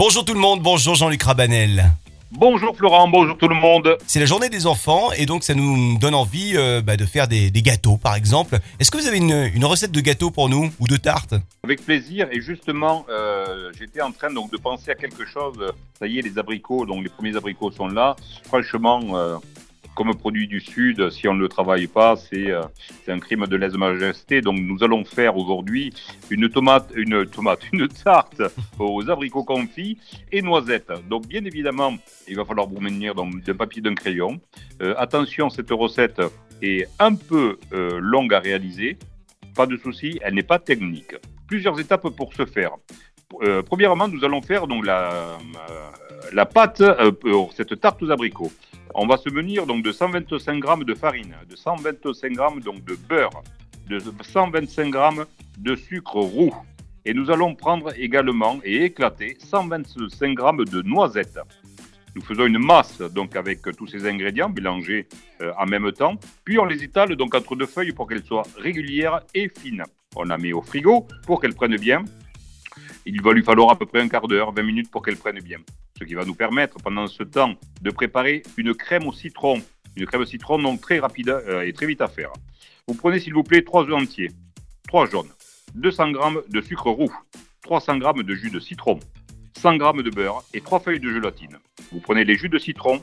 Bonjour tout le monde, bonjour Jean-Luc Rabanel. Bonjour Florent, bonjour tout le monde. C'est la journée des enfants et donc ça nous donne envie euh, bah, de faire des, des gâteaux par exemple. Est-ce que vous avez une, une recette de gâteau pour nous ou de tarte? Avec plaisir et justement, euh, j'étais en train donc de penser à quelque chose. Ça y est, les abricots, donc les premiers abricots sont là. Franchement, euh, comme produit du Sud, si on ne le travaille pas, c'est euh, c'est un crime de lèse-majesté. Donc nous allons faire aujourd'hui une tomate, une tomate, une tarte aux abricots confits et noisettes. Donc bien évidemment, il va falloir vous munir donc d'un papier, d'un crayon. Euh, attention, cette recette est un peu euh, longue à réaliser. Pas de souci, elle n'est pas technique. Plusieurs étapes pour ce faire. Euh, premièrement, nous allons faire donc la, euh, pâte euh, pour cette tarte aux abricots. On va se munir donc de 125 grammes de farine, de 125 grammes donc de beurre, de 125 grammes de sucre roux. Et nous allons prendre également et éclater 125 grammes de noisettes. Nous faisons une masse donc avec tous ces ingrédients mélangés en même temps, puis on les étale donc entre deux feuilles pour qu'elles soient régulières et fines. On la met au frigo pour qu'elles prennent bien. Il va lui falloir à peu près un quart d'heure, 20 minutes pour qu'elles prennent bien. Ce qui va nous permettre pendant ce temps de préparer une crème au citron. Une crème au citron donc très rapide euh, et très vite à faire. Vous prenez s'il vous plaît 3 œufs entiers, 3 jaunes, 200 g de sucre roux, 300 g de jus de citron, 100 g de beurre et 3 feuilles de gélatine. Vous prenez les jus de citron,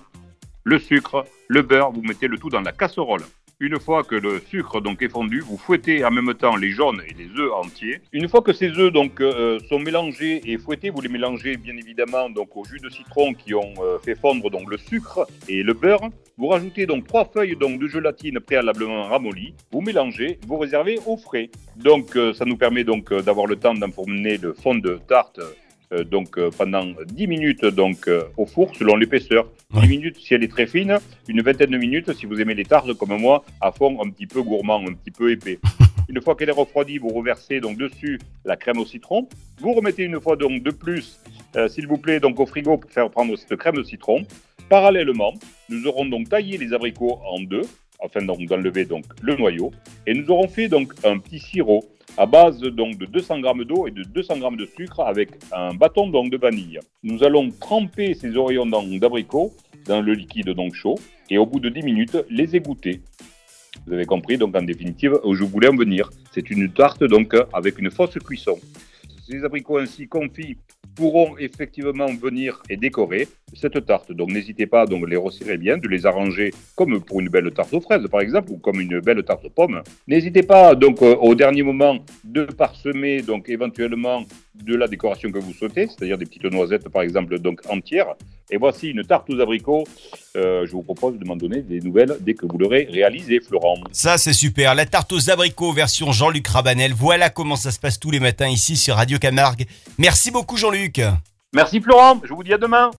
le sucre, le beurre, vous mettez le tout dans la casserole. Une fois que le sucre donc est fondu, vous fouettez en même temps les jaunes et les œufs entiers. Une fois que ces œufs donc euh, sont mélangés et fouettés, vous les mélangez bien évidemment donc au jus de citron qui ont euh, fait fondre donc le sucre et le beurre. Vous rajoutez donc trois feuilles donc de gélatine préalablement ramollies. Vous mélangez, vous réservez au frais. Donc euh, ça nous permet donc d'avoir le temps d'enfourner le fond de tarte euh, donc euh, pendant 10 minutes donc euh, au four selon l'épaisseur. 10 Ouais. minutes si elle est très fine, une vingtaine de minutes si vous aimez les tartes comme moi à fond un petit peu gourmand, un petit peu épais. Une fois qu'elle est refroidie, vous reversez donc dessus la crème au citron. Vous remettez une fois donc de plus, s'il vous plaît, donc au frigo pour faire prendre cette crème de citron. Parallèlement, nous aurons donc taillé les abricots en deux, afin donc d'enlever donc le noyau, et nous aurons fait donc un petit sirop à base donc de 200 g d'eau et de 200 g de sucre avec un bâton donc de vanille. Nous allons tremper ces oreillons donc d'abricots dans le liquide donc chaud et au bout de 10 minutes les égoutter. Vous avez compris donc en définitive où je voulais en venir. C'est une tarte donc avec une fausse cuisson. Ces abricots ainsi confits pourront effectivement venir et décorer cette tarte. Donc n'hésitez pas de les resserrer bien, de les arranger comme pour une belle tarte aux fraises par exemple ou comme une belle tarte aux pommes. N'hésitez pas donc euh, au dernier moment de parsemer donc éventuellement de la décoration que vous souhaitez, c'est-à-dire des petites noisettes par exemple donc entières. Et voici une tarte aux abricots. Euh, je vous propose de m'en donner des nouvelles dès que vous l'aurez réalisée, Florent. Ça c'est super, la tarte aux abricots version Jean-Luc Rabanel. Voilà comment ça se passe tous les matins ici sur Radio Camargue. Merci beaucoup Jean-Luc. Merci Florent, je vous dis à demain.